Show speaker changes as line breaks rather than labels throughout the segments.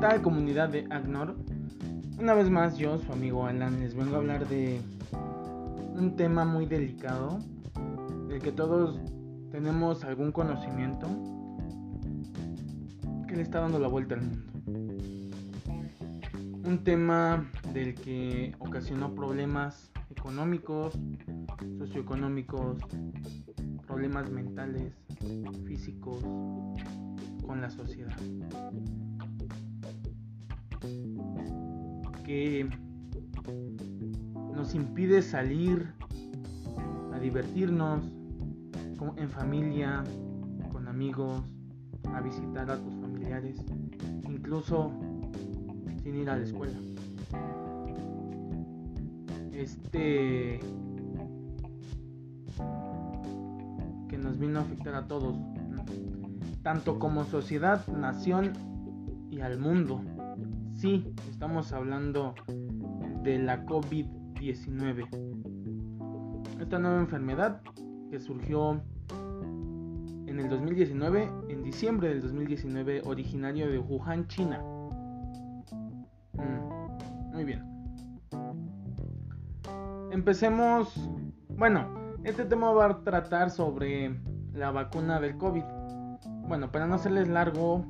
tal comunidad de Agnor? Una vez más yo, su amigo Alan, les vengo a hablar de un tema muy delicado, del que todos tenemos algún conocimiento, que le está dando la vuelta al mundo. Un tema del que ocasionó problemas económicos, socioeconómicos, problemas mentales, físicos, con la sociedad. Que nos impide salir a divertirnos en familia, con amigos, a visitar a tus familiares, incluso sin ir a la escuela. Este que nos vino a afectar a todos, tanto como sociedad, nación y al mundo. Sí, estamos hablando de la COVID-19. Esta nueva enfermedad que surgió en el 2019, en diciembre del 2019, originario de Wuhan, China. Mm, muy bien. Empecemos. Bueno, este tema va a tratar sobre la vacuna del COVID. Bueno, para no hacerles largo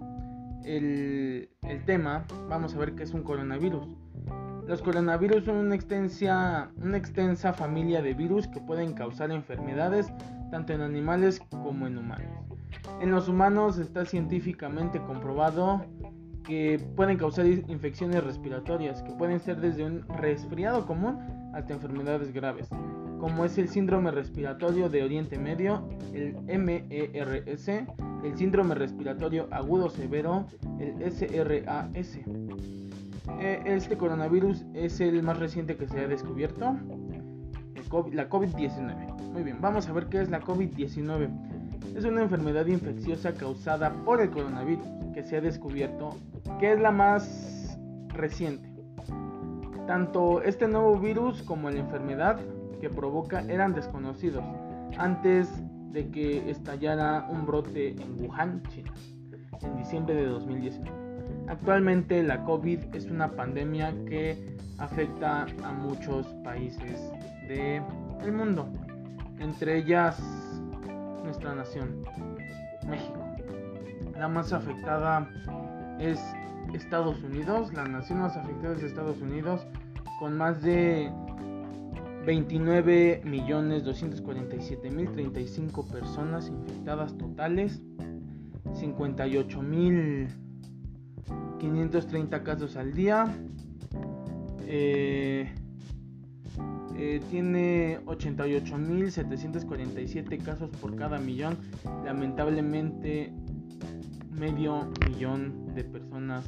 el, tema, vamos a ver qué es un coronavirus. Los coronavirus son una extensa, una extensa familia de virus que pueden causar enfermedades tanto en animales como en humanos. En los humanos está científicamente comprobado que pueden causar infecciones respiratorias, que pueden ser desde un resfriado común hasta enfermedades graves como es el síndrome respiratorio de Oriente Medio, el MERS, el síndrome respiratorio agudo severo, el SRAS. Eh, este coronavirus es el más reciente que se ha descubierto, la COVID-19. Muy bien, vamos a ver qué es la COVID-19. Es una enfermedad infecciosa causada por el coronavirus que se ha descubierto, que es la más reciente. Tanto este nuevo virus como la enfermedad que provoca eran desconocidos antes de que estallara un brote en Wuhan, China, en diciembre de 2019. Actualmente la COVID es una pandemia que afecta a muchos países del mundo, entre ellas nuestra nación, México. La más afectada es Estados Unidos, la nación más afectada es Estados Unidos, con más de 29.247.035 personas infectadas totales, 58.530 casos al día, eh, eh, tiene 88.747 casos por cada millón, lamentablemente medio millón de personas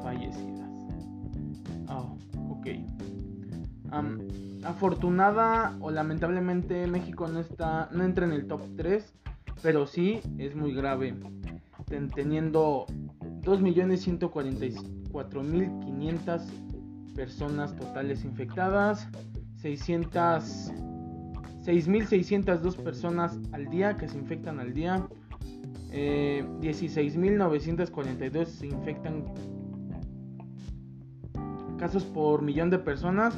fallecidas. Oh, ok afortunada o lamentablemente México no está no entra en el top 3, pero sí es muy grave. Teniendo 2.144.500 personas totales infectadas, 600 6.602 personas al día que se infectan al día, 16.942 eh, se infectan casos por millón de personas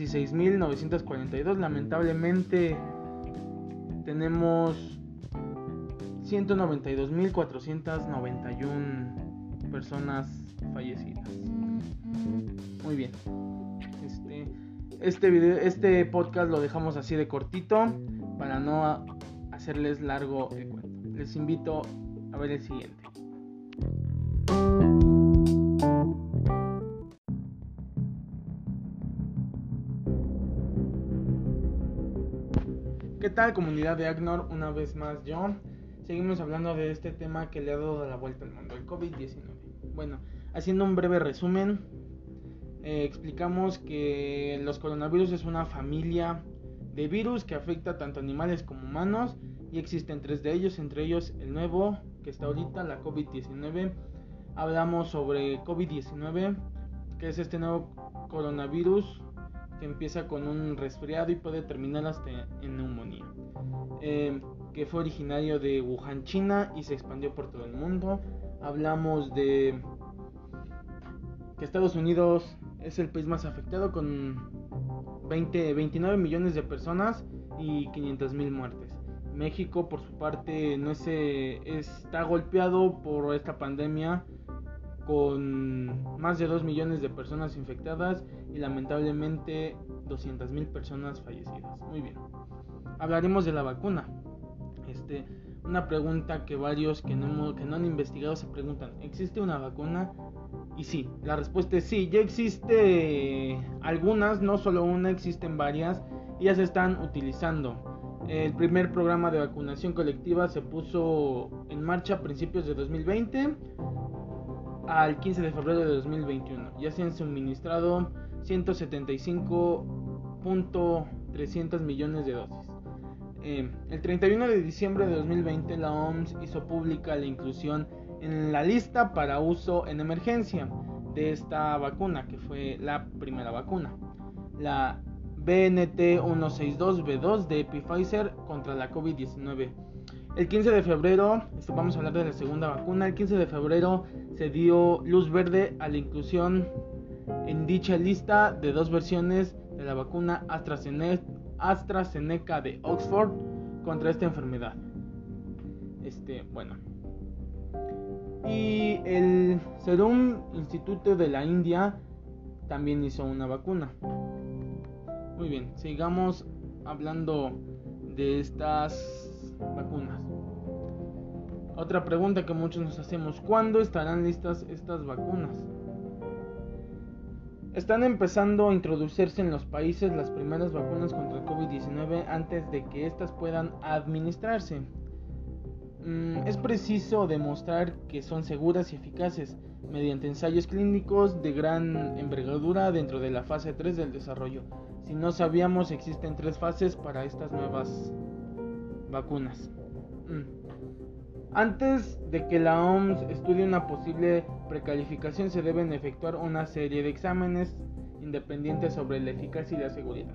16.942. Lamentablemente tenemos 192.491 personas fallecidas. Muy bien. Este, este, video, este podcast lo dejamos así de cortito para no hacerles largo el cuento. Les invito a ver el siguiente. Tal comunidad de Agnor? Una vez más yo. Seguimos hablando de este tema que le ha dado la vuelta al mundo, el COVID-19. Bueno, haciendo un breve resumen, eh, explicamos que los coronavirus es una familia de virus que afecta tanto animales como humanos y existen tres de ellos, entre ellos el nuevo que está ahorita, la COVID-19. Hablamos sobre COVID-19, que es este nuevo coronavirus empieza con un resfriado y puede terminar hasta en neumonía. Eh, que fue originario de Wuhan, China y se expandió por todo el mundo. Hablamos de que Estados Unidos es el país más afectado con 20, 29 millones de personas y 500 mil muertes. México, por su parte, no se, está golpeado por esta pandemia con más de 2 millones de personas infectadas y lamentablemente 200 mil personas fallecidas. Muy bien. Hablaremos de la vacuna. Este, una pregunta que varios que no, que no han investigado se preguntan, ¿existe una vacuna? Y sí, la respuesta es sí, ya existe algunas, no solo una, existen varias y ya se están utilizando. El primer programa de vacunación colectiva se puso en marcha a principios de 2020 al 15 de febrero de 2021. Ya se han suministrado 175.300 millones de dosis. Eh, el 31 de diciembre de 2020 la OMS hizo pública la inclusión en la lista para uso en emergencia de esta vacuna, que fue la primera vacuna. La BNT162B2 de Pfizer contra la COVID-19. El 15 de febrero, vamos a hablar de la segunda vacuna, el 15 de febrero se dio luz verde a la inclusión en dicha lista de dos versiones de la vacuna AstraZeneca AstraZeneca de Oxford contra esta enfermedad. Este, bueno. Y el Serum Instituto de la India también hizo una vacuna. Muy bien, sigamos hablando de estas vacunas. Otra pregunta que muchos nos hacemos, ¿cuándo estarán listas estas vacunas? Están empezando a introducirse en los países las primeras vacunas contra el COVID-19 antes de que éstas puedan administrarse. Mm, es preciso demostrar que son seguras y eficaces mediante ensayos clínicos de gran envergadura dentro de la fase 3 del desarrollo. Si no sabíamos, existen tres fases para estas nuevas vacunas. Mm. Antes de que la OMS estudie una posible precalificación se deben efectuar una serie de exámenes independientes sobre la eficacia y la seguridad.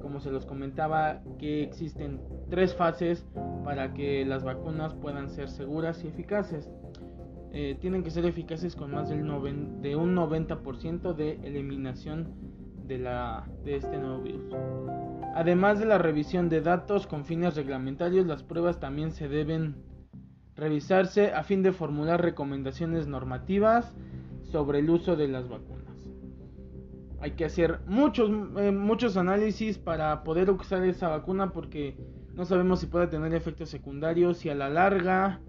Como se los comentaba que existen tres fases para que las vacunas puedan ser seguras y eficaces. Eh, tienen que ser eficaces con más del de un 90% de eliminación de, la, de este nuevo virus. Además de la revisión de datos con fines reglamentarios, las pruebas también se deben revisarse a fin de formular recomendaciones normativas sobre el uso de las vacunas. Hay que hacer muchos, eh, muchos análisis para poder usar esa vacuna porque no sabemos si puede tener efectos secundarios y a la larga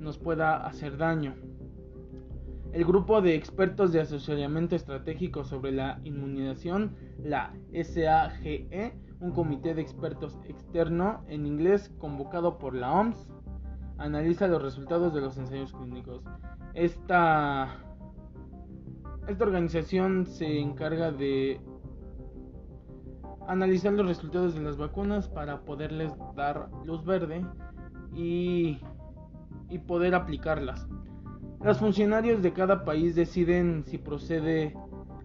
nos pueda hacer daño. El grupo de expertos de asesoramiento estratégico sobre la inmunización, la SAGE, un comité de expertos externo en inglés convocado por la OMS, analiza los resultados de los ensayos clínicos. Esta, organización se encarga de analizar los resultados de las vacunas para poderles dar luz verde y, y poder aplicarlas. Los funcionarios de cada país deciden si procede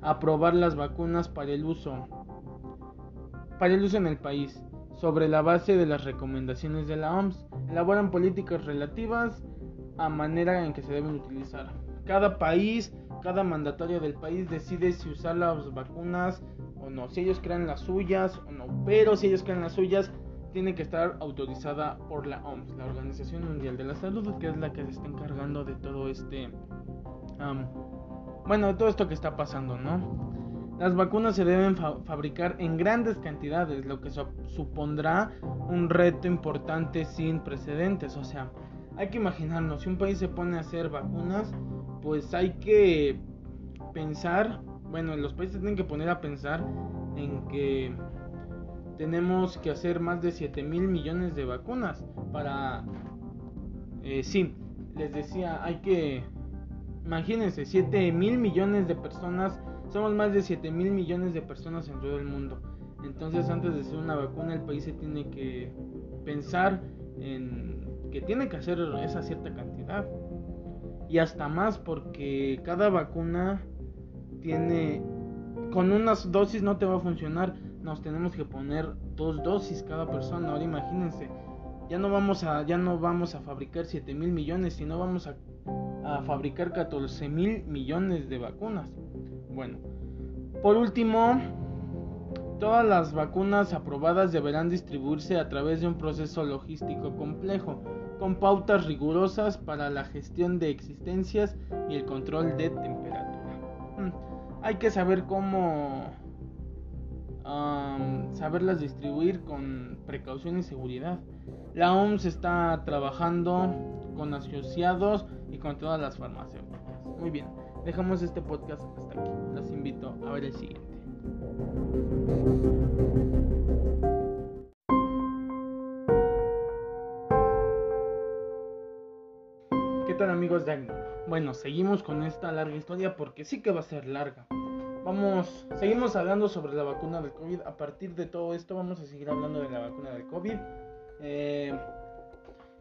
a aprobar las vacunas para el uso para el uso en el país sobre la base de las recomendaciones de la OMS. Elaboran políticas relativas a manera en que se deben utilizar. Cada país, cada mandatario del país decide si usar las vacunas o no. Si ellos crean las suyas o no. Pero si ellos crean las suyas, tiene que estar autorizada por la OMS, la Organización Mundial de la Salud, que es la que se está encargando de todo este... bueno, de todo esto que está pasando, ¿no? Las vacunas se deben fabricar en grandes cantidades, lo que supondrá un reto importante sin precedentes. O sea, hay que imaginarnos, si un país se pone a hacer vacunas, pues hay que pensar, bueno, los países tienen que poner a pensar en que tenemos que hacer más de 7 mil millones de vacunas para... Eh, sí, les decía, hay que... Imagínense, 7 mil millones de personas somos más de 7 mil millones de personas en todo el mundo. Entonces antes de hacer una vacuna el país se tiene que pensar en que tiene que hacer esa cierta cantidad. Y hasta más porque cada vacuna tiene... Con unas dosis no te va a funcionar. Nos tenemos que poner dos dosis cada persona. Ahora imagínense. Ya no vamos a, ya no vamos a fabricar 7 mil millones, sino vamos a, a fabricar 14 mil millones de vacunas. Bueno, por último, todas las vacunas aprobadas deberán distribuirse a través de un proceso logístico complejo, con pautas rigurosas para la gestión de existencias y el control de temperatura. Hmm, hay que saber cómo saberlas distribuir con precaución y seguridad. La OMS está trabajando con asociados y con todas las farmacéuticas. Muy bien, dejamos este podcast hasta aquí. Los invito a ver el siguiente. ¿Qué tal amigos de Bueno, seguimos con esta larga historia porque sí que va a ser larga. Vamos, seguimos hablando sobre la vacuna del COVID. A partir de todo esto vamos a seguir hablando de la vacuna del COVID. Eh,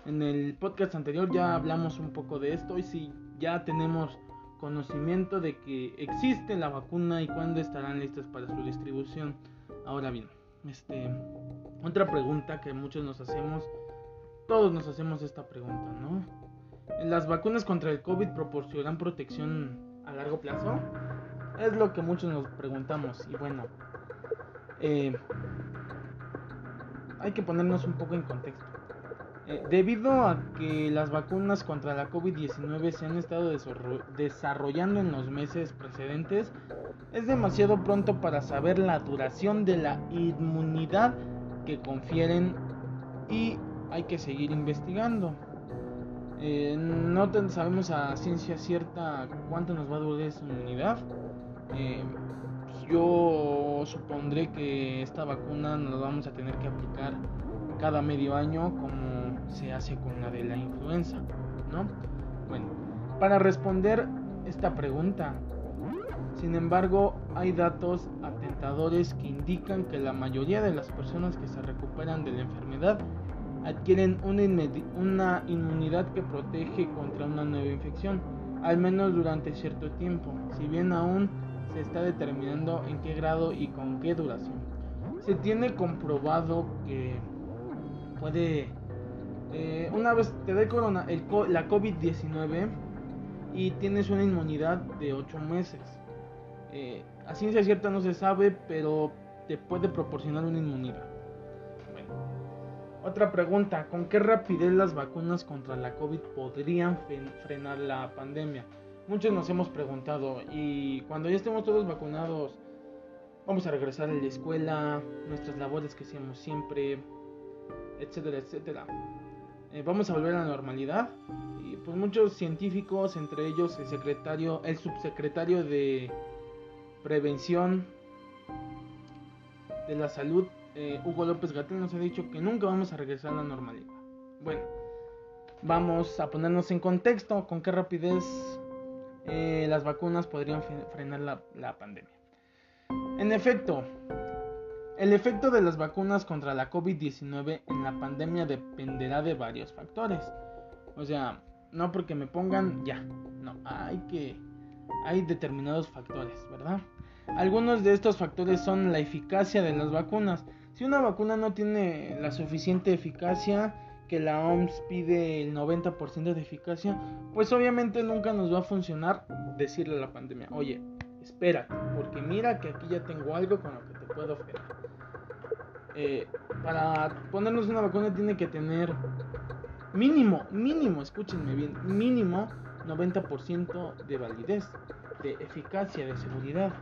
en el podcast anterior ya hablamos un poco de esto y si ya tenemos conocimiento de que existe la vacuna y cuándo estarán listas para su distribución. Ahora bien, este, otra pregunta que muchos nos hacemos, todos nos hacemos esta pregunta, ¿no? ¿Las vacunas contra el COVID proporcionan protección a largo plazo? Es lo que muchos nos preguntamos y bueno, eh, hay que ponernos un poco en contexto. Eh, debido a que las vacunas contra la COVID-19 se han estado desarrollando en los meses precedentes, es demasiado pronto para saber la duración de la inmunidad que confieren y hay que seguir investigando. Eh, no sabemos a ciencia cierta cuánto nos va a durar esa inmunidad. Eh, yo supondré que esta vacuna nos vamos a tener que aplicar cada medio año como se hace con la de la influenza, ¿no? Bueno, para responder esta pregunta, sin embargo, hay datos atentadores que indican que la mayoría de las personas que se recuperan de la enfermedad adquieren una, una inmunidad que protege contra una nueva infección, al menos durante cierto tiempo, si bien aún se está determinando en qué grado y con qué duración. Se tiene comprobado que puede, eh, una vez te da corona, el, la COVID-19 y tienes una inmunidad de 8 meses. Eh, a ciencia cierta no se sabe, pero te puede proporcionar una inmunidad. Otra pregunta, ¿con qué rapidez las vacunas contra la COVID podrían frenar la pandemia? Muchos nos hemos preguntado y cuando ya estemos todos vacunados, vamos a regresar a la escuela, nuestras labores que hacíamos siempre, etcétera, etcétera. Eh, vamos a volver a la normalidad y pues muchos científicos, entre ellos el secretario, el subsecretario de prevención de la salud, eh, Hugo López Gatel nos ha dicho que nunca vamos a regresar a la normalidad. Bueno, vamos a ponernos en contexto con qué rapidez eh, las vacunas podrían frenar la, pandemia. En efecto, el efecto de las vacunas contra la COVID-19 en la pandemia dependerá de varios factores. O sea, no porque me pongan ya, no, hay que hay determinados factores, ¿verdad? Algunos de estos factores son la eficacia de las vacunas. Si una vacuna no tiene la suficiente eficacia, que la OMS pide el 90% de eficacia, pues obviamente nunca nos va a funcionar decirle a la pandemia, oye, espera, porque mira que aquí ya tengo algo con lo que te puedo ofrecer. Eh, para ponernos una vacuna tiene que tener mínimo, mínimo, escúchenme bien, mínimo 90% de validez, de eficacia, de seguridad.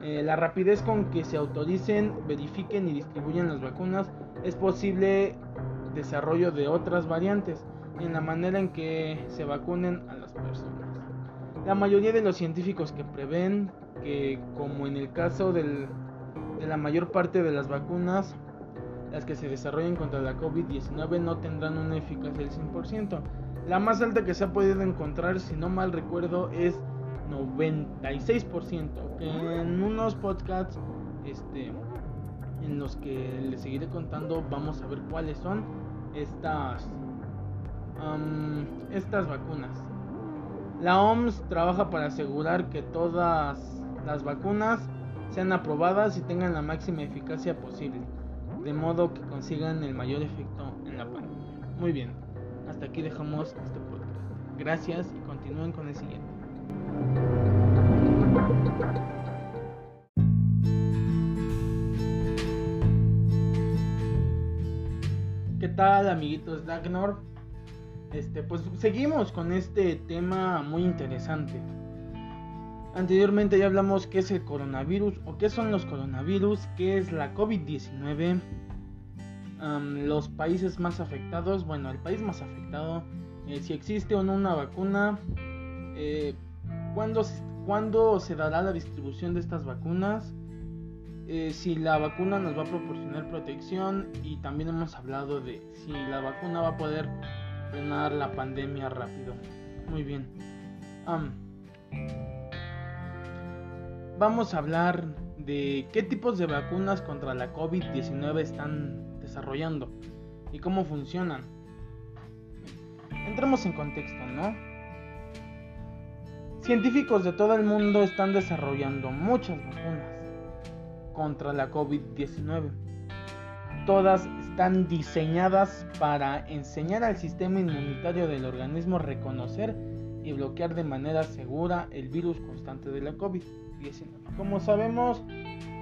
Eh, la rapidez con que se autoricen, verifiquen y distribuyen las vacunas es posible desarrollo de otras variantes en la manera en que se vacunen a las personas. La mayoría de los científicos que prevén que, como en el caso de la mayor parte de las vacunas, las que se desarrollen contra la COVID-19 no tendrán una eficacia del 100%. La más alta que se ha podido encontrar, si no mal recuerdo, es 96%, que en unos podcasts este, en los que les seguiré contando vamos a ver cuáles son estas, estas vacunas. La OMS trabaja para asegurar que todas las vacunas sean aprobadas y tengan la máxima eficacia posible, de modo que consigan el mayor efecto en la pandemia. Muy bien, hasta aquí dejamos este podcast. Gracias y continúen con el siguiente. ¿Qué tal, amiguitos Dagnor? Este, pues seguimos con este tema muy interesante. Anteriormente ya hablamos qué es el coronavirus o qué son los coronavirus, qué es la COVID-19, los países más afectados, bueno, el país más afectado, eh, si existe o no una vacuna, eh, ¿cuándo, ¿cuándo, se dará la distribución de estas vacunas, eh, si la vacuna nos va a proporcionar protección y también hemos hablado de si la vacuna va a poder frenar la pandemia rápido. Muy bien. vamos a hablar de qué tipos de vacunas contra la COVID-19 están desarrollando y cómo funcionan. Entremos en contexto, ¿no? Científicos de todo el mundo están desarrollando muchas vacunas contra la COVID-19. Todas están diseñadas para enseñar al sistema inmunitario del organismo a reconocer y bloquear de manera segura el virus constante de la COVID-19. Como sabemos,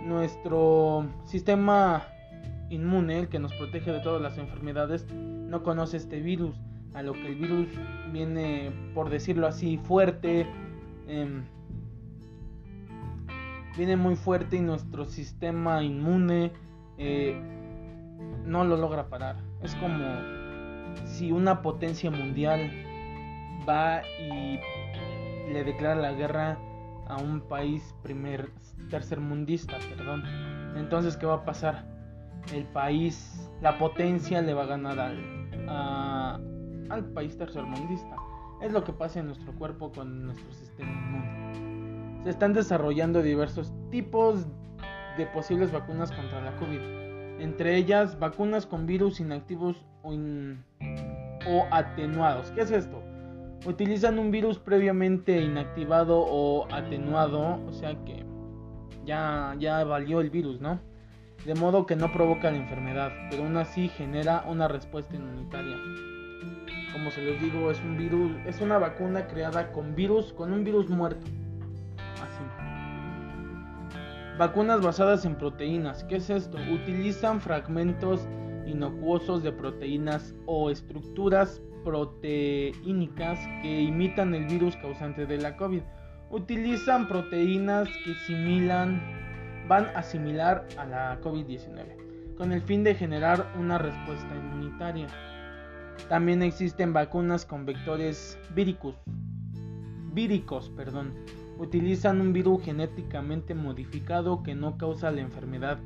nuestro sistema inmune, el que nos protege de todas las enfermedades, no conoce este virus, a lo que el virus viene, por decirlo así, fuerte, em, viene muy fuerte y nuestro sistema inmune eh, no lo logra parar. Es como si una potencia mundial va y le declara la guerra a un país primer tercermundista, perdón. Entonces, ¿qué va a pasar? El país, la potencia le va a ganar al, al país tercermundista. Es lo que pasa en nuestro cuerpo con nuestro sistema inmune. Se están desarrollando diversos tipos de posibles vacunas contra la COVID entre ellas vacunas con virus inactivos o, atenuados. ¿Qué es esto? Utilizan un virus previamente inactivado o atenuado, o sea que ya, ya valió el virus, ¿no? De modo que no provoca la enfermedad, pero aún así genera una respuesta inmunitaria. Como se les digo, es un virus, es una vacuna creada con virus, con un virus muerto. Vacunas basadas en proteínas. ¿Qué es esto? Utilizan fragmentos inocuosos de proteínas o estructuras proteínicas que imitan el virus causante de la COVID. Utilizan proteínas que similan, van a similar a la COVID-19 con el fin de generar una respuesta inmunitaria. También existen vacunas con vectores víricos, víricos, perdón, utilizan un virus genéticamente modificado que no causa la enfermedad,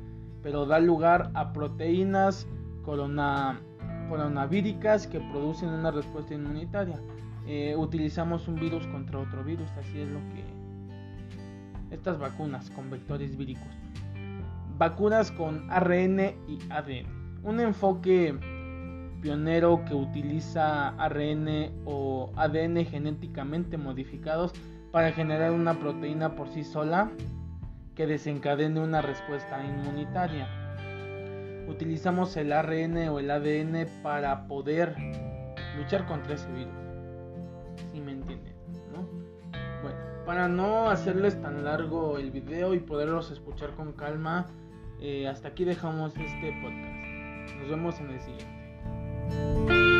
pero da lugar a proteínas coronavíricas que producen una respuesta inmunitaria. Eh, utilizamos un virus contra otro virus, así es lo que estas vacunas con vectores víricos. Vacunas con ARN y ADN. Un enfoque pionero que utiliza ARN o ADN genéticamente modificados para generar una proteína por sí sola que desencadene una respuesta inmunitaria. Utilizamos el ARN o el ADN para poder luchar contra ese virus. Si me entienden, ¿no? Bueno, para no hacerles tan largo el video y poderlos escuchar con calma, eh, hasta aquí dejamos este podcast. Nos vemos en el siguiente.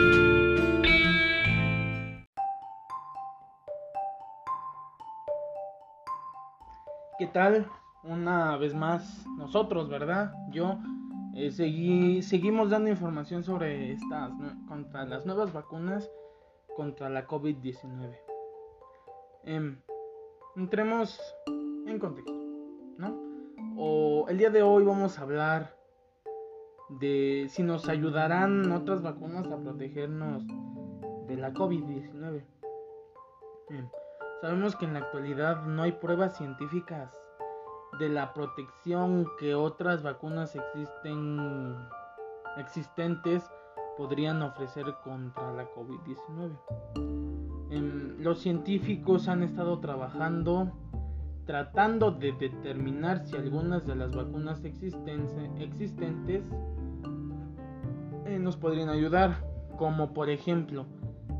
¿Qué tal? Una vez más nosotros, ¿verdad? Yo eh, seguí, seguimos dando información sobre estas contra las nuevas vacunas contra la COVID-19. Em, entremos en contexto, ¿no? O el día de hoy vamos a hablar de si nos ayudarán otras vacunas a protegernos de la COVID-19. Sabemos que en la actualidad no hay pruebas científicas de la protección que otras vacunas existen, existentes podrían ofrecer contra la COVID-19. Em, los científicos han estado trabajando tratando de determinar si algunas de las vacunas existentes eh, nos podrían ayudar, como por ejemplo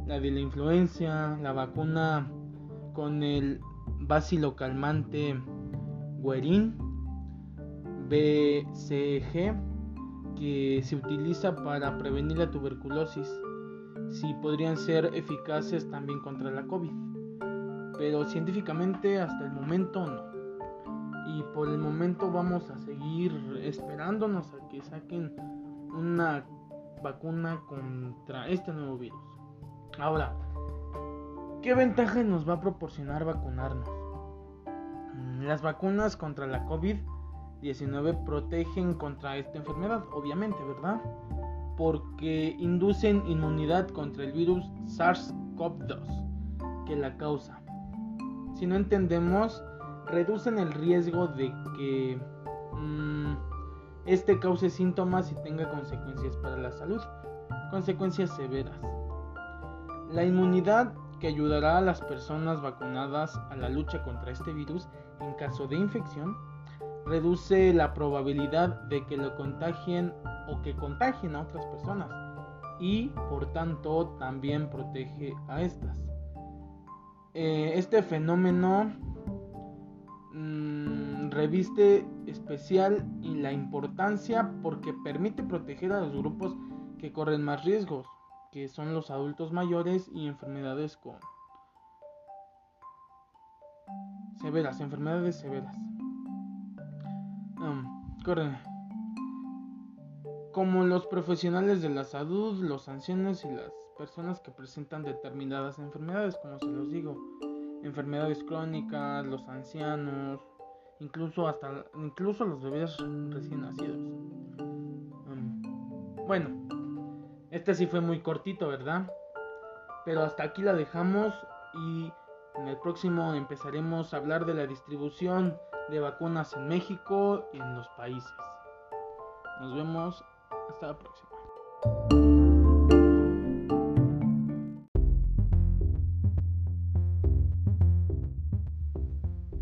la de la influencia, la vacuna con el bacilocalmante Guerin BCG que se utiliza para prevenir la tuberculosis. Si podrían ser eficaces también contra la COVID. Pero científicamente hasta el momento no. Y por el momento vamos a seguir esperándonos a que saquen una vacuna contra este nuevo virus. Ahora, ¿qué ventaja nos va a proporcionar vacunarnos? Mm, las vacunas contra la COVID-19 protegen contra esta enfermedad, obviamente, ¿verdad? Porque inducen inmunidad contra el virus SARS-CoV-2 que la causa. Si no entendemos, reducen el riesgo de que mm, este cause síntomas y tenga consecuencias para la salud, consecuencias severas. La inmunidad que ayudará a las personas vacunadas a la lucha contra este virus en caso de infección, reduce la probabilidad de que lo contagien o que contagien a otras personas y por tanto también protege a estas. Eh, este fenómeno mm, reviste especial y la importancia porque permite proteger a los grupos que corren más riesgos, que son los adultos mayores y enfermedades con severas, enfermedades severas. corren. Como los profesionales de la salud, los ancianos y las personas que presentan determinadas enfermedades, como se los digo, enfermedades crónicas, los ancianos, incluso hasta incluso los bebés recién nacidos. bueno, este sí fue muy cortito, ¿verdad? Pero hasta aquí la dejamos y en el próximo empezaremos a hablar de la distribución de vacunas en México y en los países. Nos vemos hasta la próxima.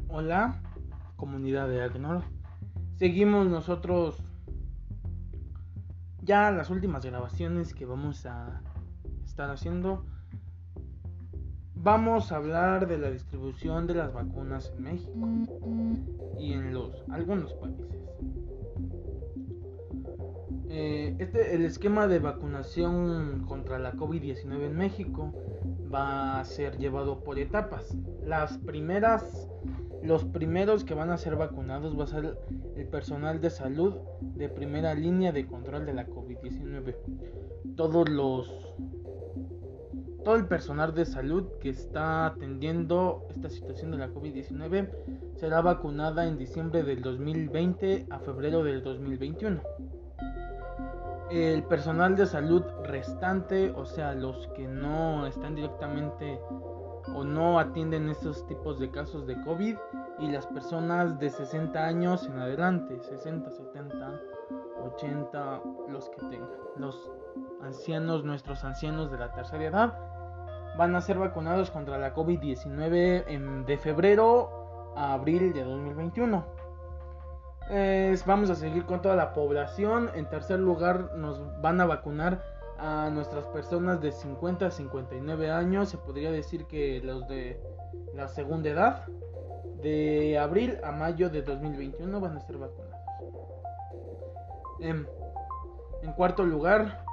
Hola, comunidad de Agnor. Seguimos nosotros ya las últimas grabaciones que vamos a estar haciendo. Vamos a hablar de la distribución de las vacunas en México y en los algunos países. Eh, este, el esquema de vacunación contra la COVID-19 en México va a ser llevado por etapas. Las primeras los primeros que van a ser vacunados va a ser el personal de salud de primera línea de control de la COVID-19. Todos los todo el personal de salud que está atendiendo esta situación de la COVID-19 será vacunada en diciembre del 2020 a febrero del 2021. El personal de salud restante, o sea, los que no están directamente o no atienden estos tipos de casos de COVID y las personas de 60 años en adelante, 60, 70, 80, los que tengan. Los ancianos, nuestros ancianos de la tercera edad, van a ser vacunados contra la COVID-19 de febrero a abril de 2021. Vamos a seguir con toda la población. En tercer lugar, nos van a vacunar a nuestras personas de 50 a 59 años, se podría decir que los de la segunda edad, de abril a mayo de 2021 van a ser vacunados. En, en cuarto lugar,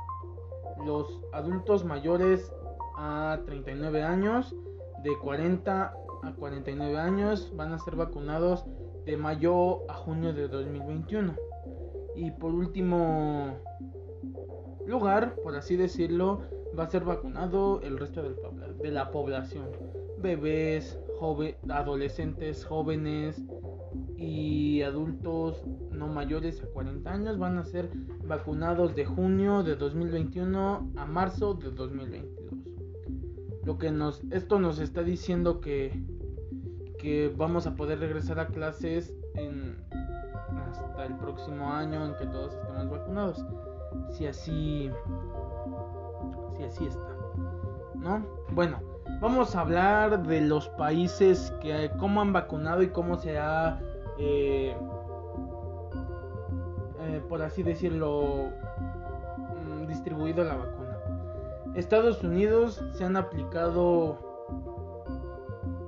los adultos mayores a 39 años, de 40 a 49 años, van a ser vacunados de mayo a junio de 2021. Y por último, lugar, por así decirlo, va a ser vacunado el resto de la población. Bebés, adolescentes, jóvenes y adultos no mayores a 40 años van a ser vacunados de junio de 2021 a marzo de 2022. Lo que nos esto nos está diciendo que que vamos a poder regresar a clases en hasta el próximo año en que todos estemos vacunados. Si así si así está no bueno vamos a hablar de los países que cómo han vacunado y cómo se ha eh, eh, por así decirlo mm, distribuido la vacuna. Estados Unidos se han aplicado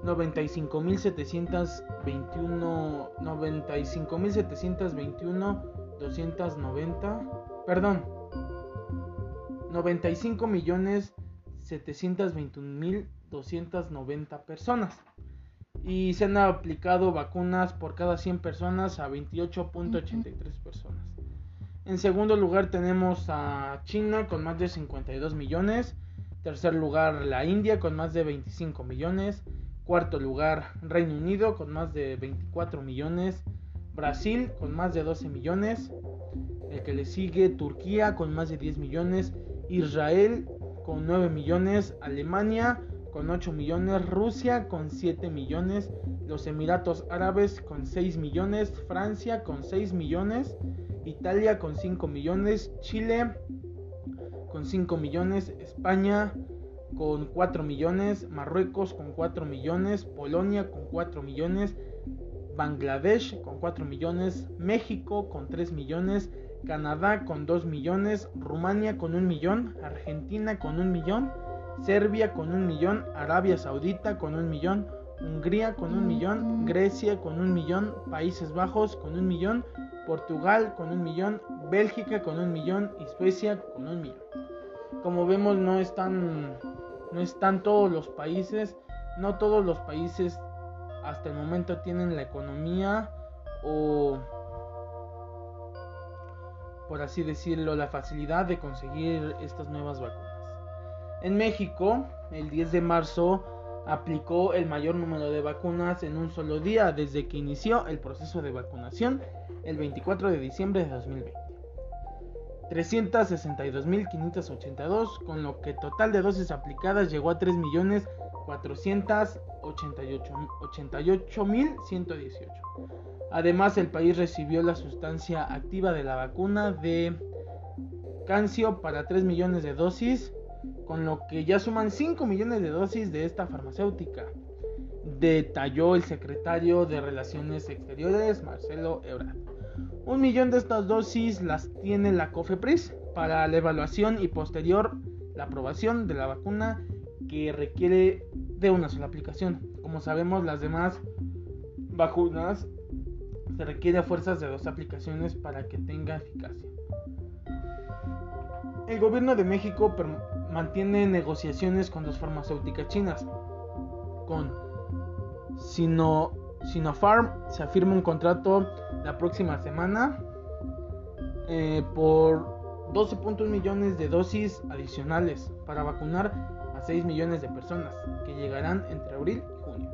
95.721 95.721 290 perdón 95 millones 721 mil 290 personas y se han aplicado vacunas por cada 100 personas a 28.83 personas. En segundo lugar tenemos a China con más de 52 millones. Tercer lugar la India con más de 25 millones. Cuarto lugar Reino Unido con más de 24 millones. Brasil con más de 12 millones. El que le sigue Turquía con más de 10 millones. Israel con 9 millones. Alemania con 8 millones, Rusia con 7 millones, los Emiratos Árabes con 6 millones, Francia con 6 millones, Italia con 5 millones, Chile con 5 millones, España con 4 millones, Marruecos con 4 millones, Polonia con 4 millones, Bangladesh con 4 millones, México con 3 millones, Canadá con 2 millones, Rumania con 1 millón, Argentina con 1 millón, Serbia con un millón, Arabia Saudita con un millón, Hungría con un millón, Grecia con un millón, Países Bajos con un millón, Portugal con un millón, Bélgica con un millón y Suecia con un millón. Como vemos no están, no están todos los países, no todos los países hasta el momento tienen la economía o por así decirlo la facilidad de conseguir estas nuevas vacunas. En México, el 10 de marzo, aplicó el mayor número de vacunas en un solo día desde que inició el proceso de vacunación el 24 de diciembre de 2020. 362.582, con lo que total de dosis aplicadas llegó a 3.488.118. Además, el país recibió la sustancia activa de la vacuna de Cancio para 3 millones de dosis con lo que ya suman 5 millones de dosis de esta farmacéutica, detalló el secretario de Relaciones Exteriores, Marcelo Ebrard. Un millón de estas dosis las tiene la COFEPRIS para la evaluación y posterior la aprobación de la vacuna que requiere de una sola aplicación. Como sabemos, las demás vacunas se requiere a fuerzas de dos aplicaciones para que tenga eficacia. El gobierno de México mantiene negociaciones con dos farmacéuticas chinas. Con Sino, Sinopharm se afirma un contrato la próxima semana eh, por 12.1 millones de dosis adicionales para vacunar a 6 millones de personas que llegarán entre abril y junio.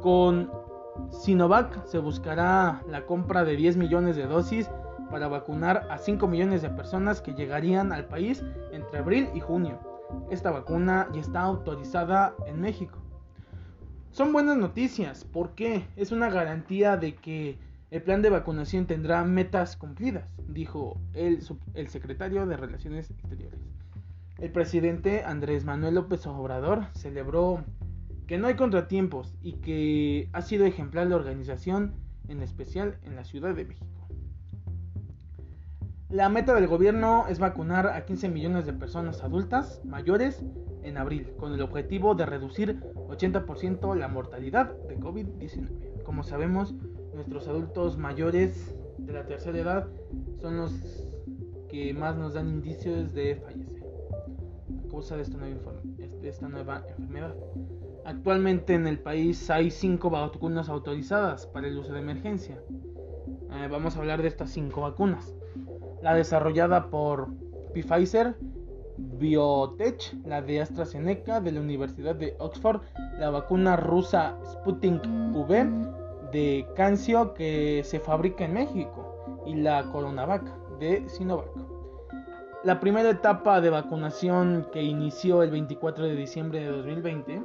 Con Sinovac se buscará la compra de 10 millones de dosis para vacunar a 5 millones de personas que llegarían al país entre abril y junio. Esta vacuna ya está autorizada en México. Son buenas noticias porque es una garantía de que el plan de vacunación tendrá metas cumplidas, dijo el, secretario de Relaciones Exteriores. El presidente Andrés Manuel López Obrador celebró que no hay contratiempos y que ha sido ejemplar la organización, en especial en la Ciudad de México. La meta del gobierno es vacunar a 15 millones de personas adultas mayores en abril, con el objetivo de reducir 80% la mortalidad de COVID-19. Como sabemos, nuestros adultos mayores de la tercera edad son los que más nos dan indicios de fallecer a causa de esta nueva, enfermedad. Actualmente en el país hay 5 vacunas autorizadas para el uso de emergencia. Eh, vamos a hablar de estas 5 vacunas la desarrollada por Pfizer, Biotech, la de AstraZeneca de la Universidad de Oxford, la vacuna rusa Sputnik V de Cancio que se fabrica en México y la Coronavac de Sinovac. La primera etapa de vacunación que inició el 24 de diciembre de 2020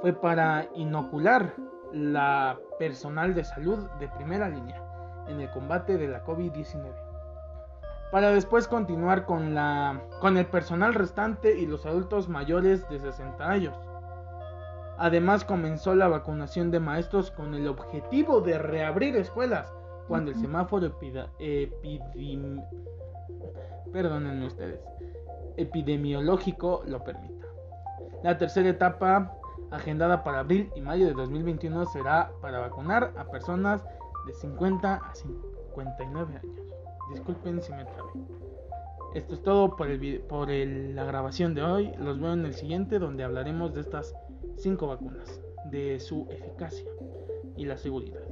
fue para inocular la personal de salud de primera línea en el combate de la COVID-19 para después continuar con, la, con el personal restante y los adultos mayores de 60 años. Además comenzó la vacunación de maestros con el objetivo de reabrir escuelas cuando el semáforo epidemiológico lo permita. La tercera etapa agendada para abril y mayo de 2021, será para vacunar a personas de 50 a 59 años. Disculpen si me trabé. Esto es todo por, el, por la grabación de hoy. Los veo en el siguiente donde hablaremos de estas 5 vacunas, de su eficacia y la seguridad.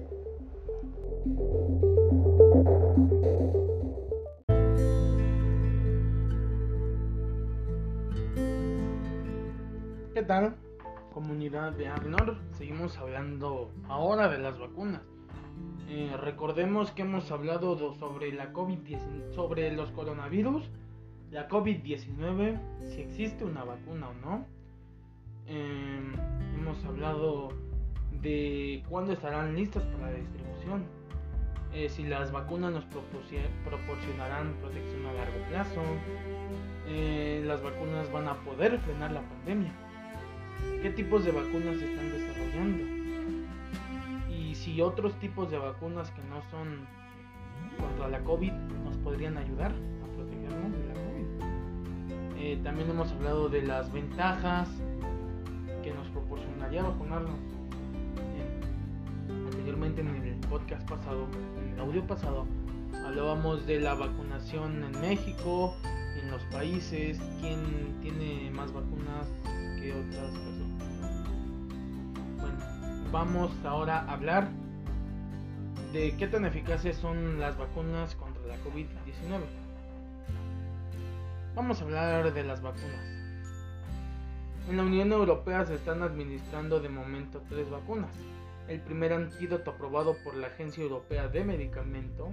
¿Qué tal? Comunidad de Agnor, seguimos hablando ahora de las vacunas. Eh, recordemos que hemos hablado sobre la COVID-19, sobre los coronavirus, la COVID-19, si existe una vacuna o no. Em, hemos hablado de cuándo estarán listas para la distribución, eh, si las vacunas nos proporcionarán protección a largo plazo, eh, las vacunas van a poder frenar la pandemia, qué tipos de vacunas se están desarrollando si otros tipos de vacunas que no son contra la COVID nos podrían ayudar a protegernos de la COVID. Eh, también hemos hablado de las ventajas que nos proporcionaría vacunarnos anteriormente en el podcast pasado, en el audio pasado, hablábamos de la vacunación en México, en los países, quién tiene más vacunas que otras personas. Bueno, vamos ahora a hablar de qué tan eficaces son las vacunas contra la COVID-19. Vamos a hablar de las vacunas. En la Unión Europea se están administrando de momento tres vacunas el primer antídoto aprobado por la Agencia Europea de Medicamento,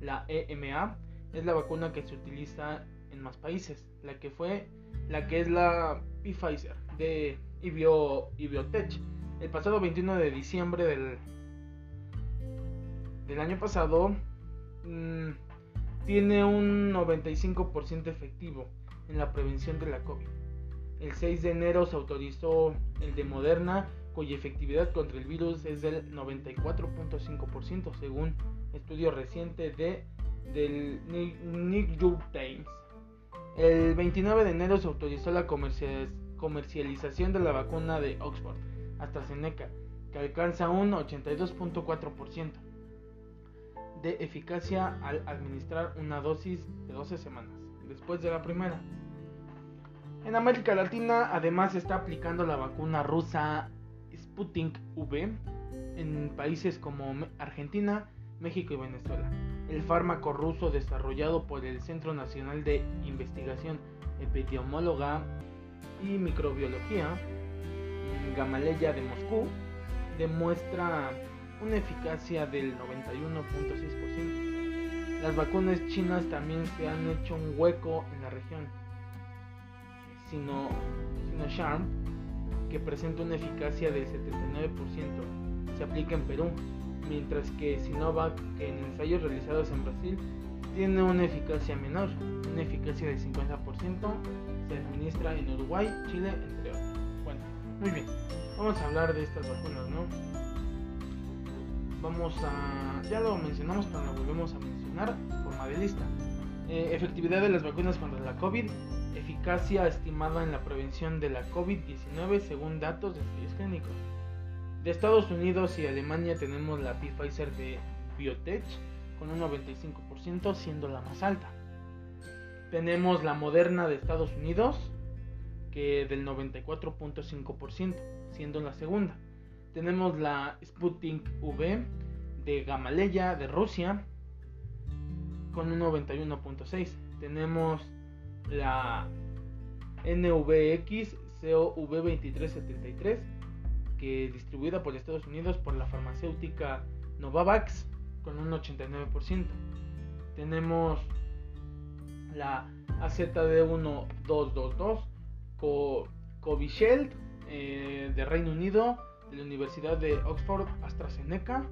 la EMA, es la vacuna que se utiliza en más países, la que fue la que es la Pfizer de Ibiotech. El pasado 21 de diciembre del, del año pasado mm, tiene un 95% efectivo en la prevención de la COVID. El 6 de enero se autorizó el de Moderna cuya efectividad contra el virus es del 94.5% según estudio reciente de, del New York Times. El 29 de enero se autorizó la comercialización de la vacuna de Oxford, AstraZeneca, que alcanza un 82.4% de eficacia al administrar una dosis de 12 semanas después de la primera. En América Latina además está aplicando la vacuna rusa Sputnik V en países como Argentina, México y Venezuela. El fármaco ruso desarrollado por el Centro Nacional de Investigación Epidemiológica y Microbiología, Gamaleya de Moscú, demuestra una eficacia del 91.6%. Las vacunas chinas también se han hecho un hueco en la región. Sino, Sinocharm que presenta una eficacia del 79%, se aplica en Perú, mientras que Sinovac, que en ensayos realizados en Brasil, tiene una eficacia menor, una eficacia del 50%, se administra en Uruguay, Chile, entre otros. Bueno, muy bien, vamos a hablar de estas vacunas, ¿no? Vamos a, ya lo mencionamos, pero lo volvemos a mencionar, forma de lista. Eh, efectividad de las vacunas contra la COVID, eficacia estimada en la prevención de la COVID-19 según datos de estudios clínicos. De Estados Unidos y Alemania tenemos la Pfizer de Biotech con un 95% siendo la más alta. Tenemos la Moderna de Estados Unidos que del 94.5% siendo la segunda. Tenemos la Sputnik V de Gamaleya de Rusia con un 91.6. Tenemos la NVX COV2373, que distribuida por Estados Unidos por la farmacéutica Novavax con un 89%. Tenemos la AZD1222 Covishield eh, de Reino Unido, de la Universidad de Oxford AstraZeneca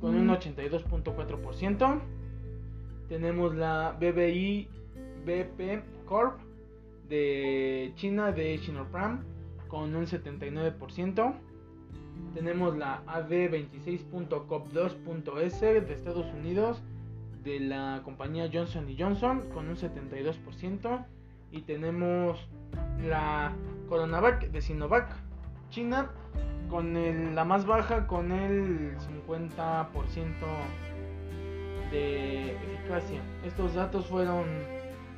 con un 82.4%. Tenemos la BBI BP Corp de China de Sinopharm con un 79%. Tenemos la AD26.cop2.s de Estados Unidos de la compañía Johnson Johnson con un 72%. Y tenemos la Coronavac de Sinovac, China, con la más baja con el 50% de eficacia. Estos datos fueron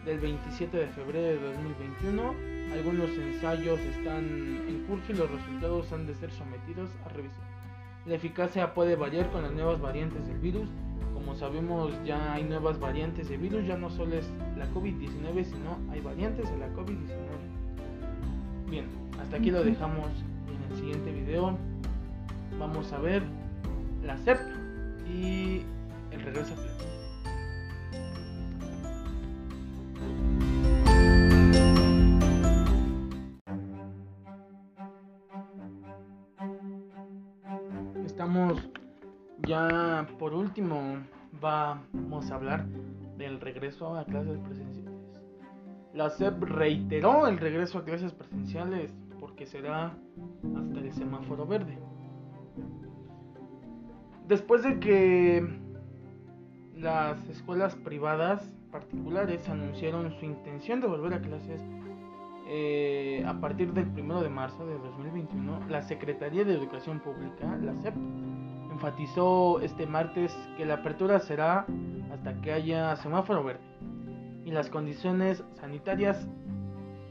del 27 de febrero de 2021. Algunos ensayos están en curso y los resultados han de ser sometidos a revisión. La eficacia puede variar con las nuevas variantes del virus. Como sabemos ya hay nuevas variantes de virus, ya no solo es la COVID-19, sino hay variantes de la COVID-19. Bien, hasta aquí lo dejamos el siguiente video. Vamos a ver la CEP y el regreso a clase. Estamos ya por último vamos a hablar del regreso a clases presenciales. La SEP reiteró el regreso a clases presenciales porque será hasta el semáforo verde. Después de que las escuelas privadas particulares anunciaron su intención de volver a clases eh, a partir del 1 de marzo de 2021, la Secretaría de Educación Pública, la SEP, enfatizó este martes que la apertura será hasta que haya semáforo verde y las condiciones sanitarias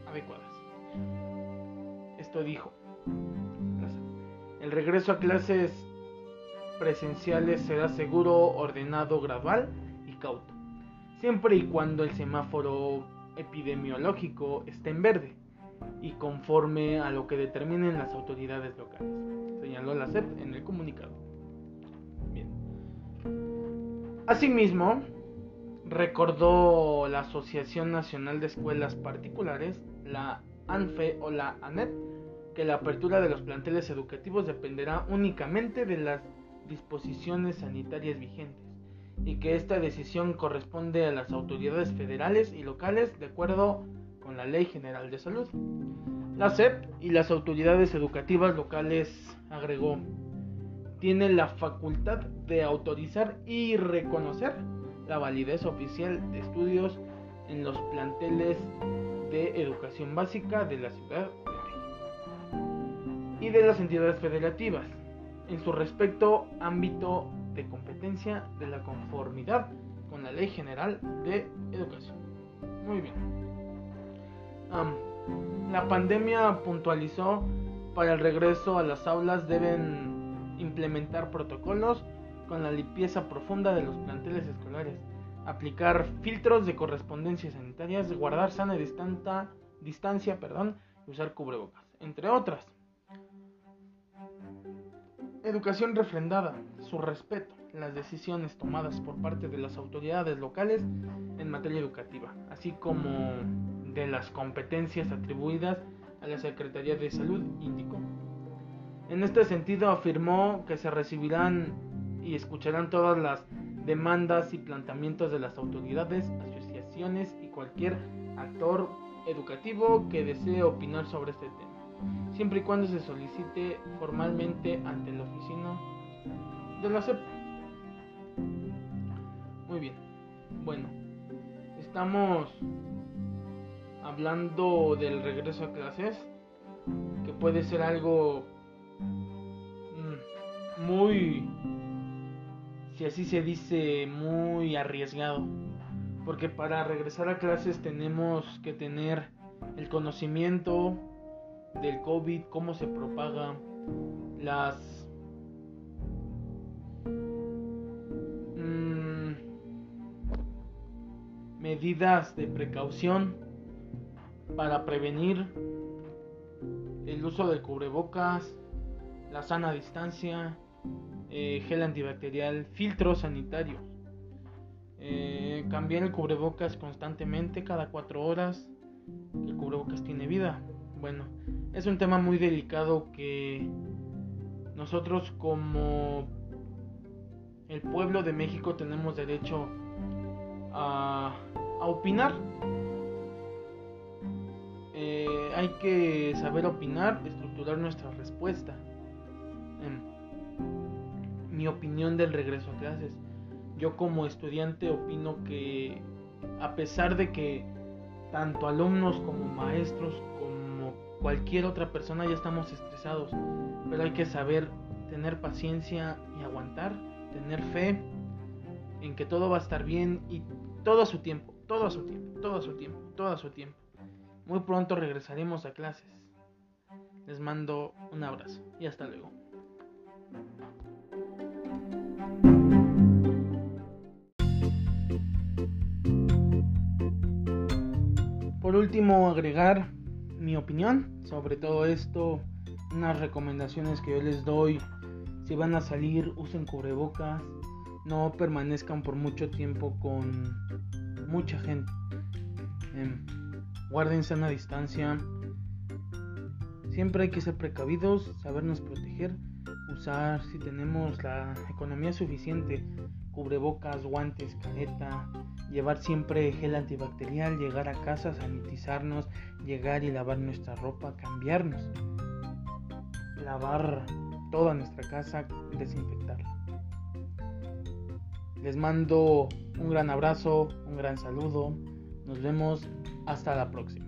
adecuadas. Dijo. El regreso a clases presenciales será seguro, ordenado, gradual y cauto, siempre y cuando el semáforo epidemiológico esté en verde y conforme a lo que determinen las autoridades locales, señaló la SEP en el comunicado. Bien. Asimismo, recordó la Asociación Nacional de Escuelas Particulares, la ANFE o la ANEP, que la apertura de los planteles educativos dependerá únicamente de las disposiciones sanitarias vigentes y que esta decisión corresponde a las autoridades federales y locales de acuerdo con la Ley General de Salud. La SEP y las autoridades educativas locales, agregó, tienen la facultad de autorizar y reconocer la validez oficial de estudios en los planteles de educación básica de la Ciudad de y de las entidades federativas en su respecto ámbito de competencia de la conformidad con la Ley General de Educación. Muy bien. la pandemia puntualizó para el regreso a las aulas deben implementar protocolos con la limpieza profunda de los planteles escolares, aplicar filtros de correspondencia sanitarias, guardar sana distancia, distancia perdón, y usar cubrebocas, entre otras. Educación refrendada, su respeto, las decisiones tomadas por parte de las autoridades locales en materia educativa, así como de las competencias atribuidas a la Secretaría de Salud, indicó. En este sentido afirmó que se recibirán y escucharán todas las demandas y planteamientos de las autoridades, asociaciones y cualquier actor educativo que desee opinar sobre este tema, siempre y cuando se solicite formalmente ante la oficina de la CEP. Muy bien, bueno, estamos hablando del regreso a clases, que puede ser algo mm, muy si así se dice, muy arriesgado. Porque para regresar a clases tenemos que tener el conocimiento del COVID, cómo se propaga, las mm, medidas de precaución para prevenir el uso del cubrebocas, la sana distancia, eh, gel antibacterial, filtros sanitarios. Eh, cambiar el cubrebocas constantemente, cada cuatro horas. El cubrebocas tiene vida. Bueno, es un tema muy delicado que nosotros como el pueblo de México tenemos derecho a, opinar. Eh, hay que saber opinar, estructurar nuestra respuesta. Mi opinión del regreso a clases. Yo como estudiante opino que a pesar de que tanto alumnos como maestros como cualquier otra persona ya estamos estresados, pero hay que saber tener paciencia y aguantar, tener fe en que todo va a estar bien y todo a su tiempo, todo a su tiempo, todo a su tiempo, todo a su tiempo. Muy pronto regresaremos a clases. Les mando un abrazo y hasta luego. Por último, agregar mi opinión sobre todo esto, unas recomendaciones que yo les doy. Si van a salir, usen cubrebocas, no permanezcan por mucho tiempo con mucha gente. Eh, a una distancia. Siempre hay que ser precavidos, sabernos proteger, usar si tenemos la economía suficiente, cubrebocas, guantes, careta, llevar siempre gel antibacterial, llegar a casa, sanitizarnos, llegar y lavar nuestra ropa, cambiarnos, lavar toda nuestra casa, desinfectarla. Les mando un gran abrazo, un gran saludo. Nos vemos hasta la próxima.